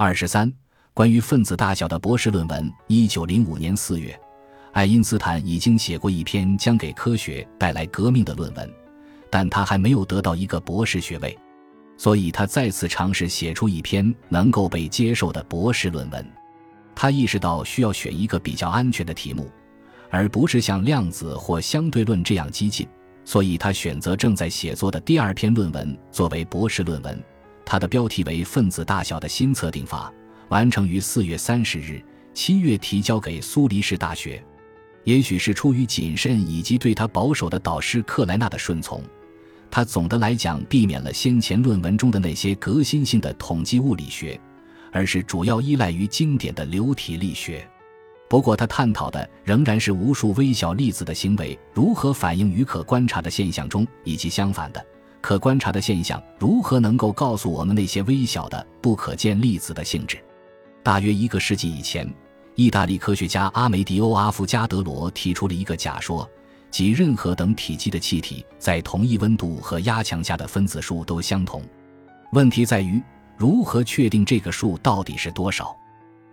二十三，关于分子大小的博士论文。一九零五年四月，爱因斯坦已经写过一篇将给科学带来革命的论文，但他还没有得到一个博士学位，所以他再次尝试写出一篇能够被接受的博士论文。他意识到需要选一个比较安全的题目，而不是像量子或相对论这样激进，所以他选择正在写作的第二篇论文作为博士论文。它的标题为《分子大小的新测定法》，完成于四月三十日，七月提交给苏黎世大学。也许是出于谨慎以及对他保守的导师克莱纳的顺从，他总的来讲避免了先前论文中的那些革新性的统计物理学，而是主要依赖于经典的流体力学。不过，他探讨的仍然是无数微小粒子的行为如何反映于可观察的现象中，以及相反的。可观察的现象如何能够告诉我们那些微小的不可见粒子的性质？大约一个世纪以前，意大利科学家阿梅迪欧·阿夫加德罗提出了一个假说，即任何等体积的气体在同一温度和压强下的分子数都相同。问题在于如何确定这个数到底是多少？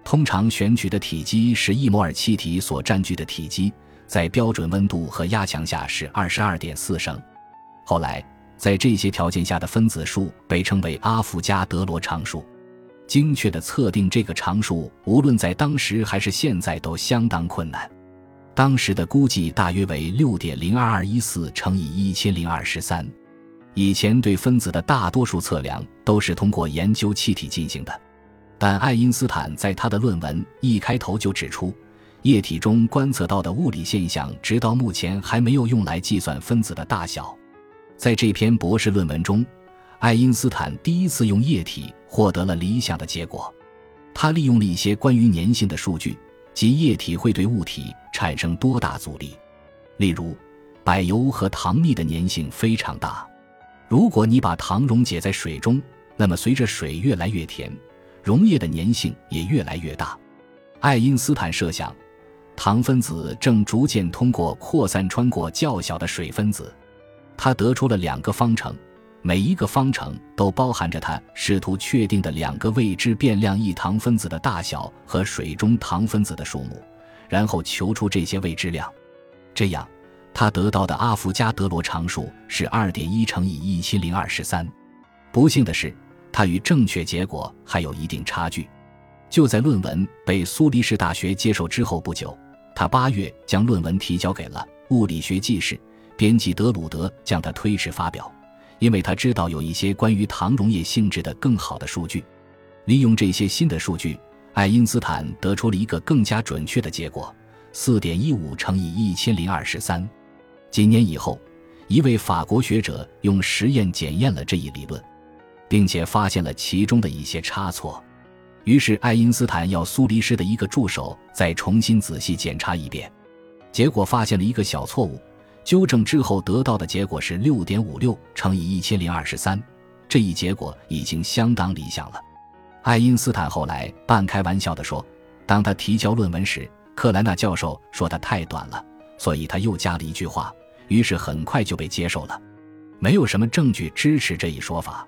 通常选取的体积是一摩尔气体所占据的体积，在标准温度和压强下是二十二点四升。后来。在这些条件下的分子数被称为阿伏加德罗常数。精确的测定这个常数，无论在当时还是现在都相当困难。当时的估计大约为六点零二二一四乘以一千零二十三。以前对分子的大多数测量都是通过研究气体进行的，但爱因斯坦在他的论文一开头就指出，液体中观测到的物理现象直到目前还没有用来计算分子的大小。在这篇博士论文中，爱因斯坦第一次用液体获得了理想的结果。他利用了一些关于粘性的数据，即液体会对物体产生多大阻力。例如，柏油和糖蜜的粘性非常大。如果你把糖溶解在水中，那么随着水越来越甜，溶液的粘性也越来越大。爱因斯坦设想，糖分子正逐渐通过扩散穿过较小的水分子。他得出了两个方程，每一个方程都包含着他试图确定的两个未知变量：一糖分子的大小和水中糖分子的数目，然后求出这些未知量。这样，他得到的阿伏加德罗常数是二点一乘以一千零二十三。不幸的是，他与正确结果还有一定差距。就在论文被苏黎世大学接受之后不久，他八月将论文提交给了《物理学纪事》。编辑德鲁德将他推迟发表，因为他知道有一些关于糖溶液性质的更好的数据。利用这些新的数据，爱因斯坦得出了一个更加准确的结果：四点一五乘以一千零二十三。几年以后，一位法国学者用实验检验了这一理论，并且发现了其中的一些差错。于是，爱因斯坦要苏黎世的一个助手再重新仔细检查一遍，结果发现了一个小错误。纠正之后得到的结果是六点五六乘以一千零二十三，这一结果已经相当理想了。爱因斯坦后来半开玩笑地说：“当他提交论文时，克莱纳教授说他太短了，所以他又加了一句话，于是很快就被接受了。”没有什么证据支持这一说法。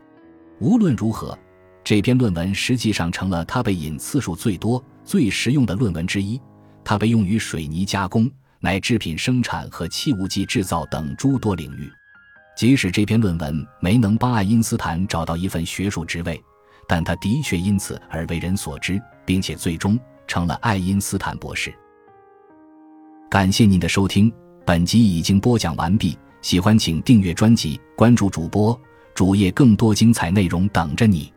无论如何，这篇论文实际上成了他被引次数最多、最实用的论文之一。它被用于水泥加工。乃制品生产和气雾剂制造等诸多领域。即使这篇论文没能帮爱因斯坦找到一份学术职位，但他的确因此而为人所知，并且最终成了爱因斯坦博士。感谢您的收听，本集已经播讲完毕。喜欢请订阅专辑，关注主播主页，更多精彩内容等着你。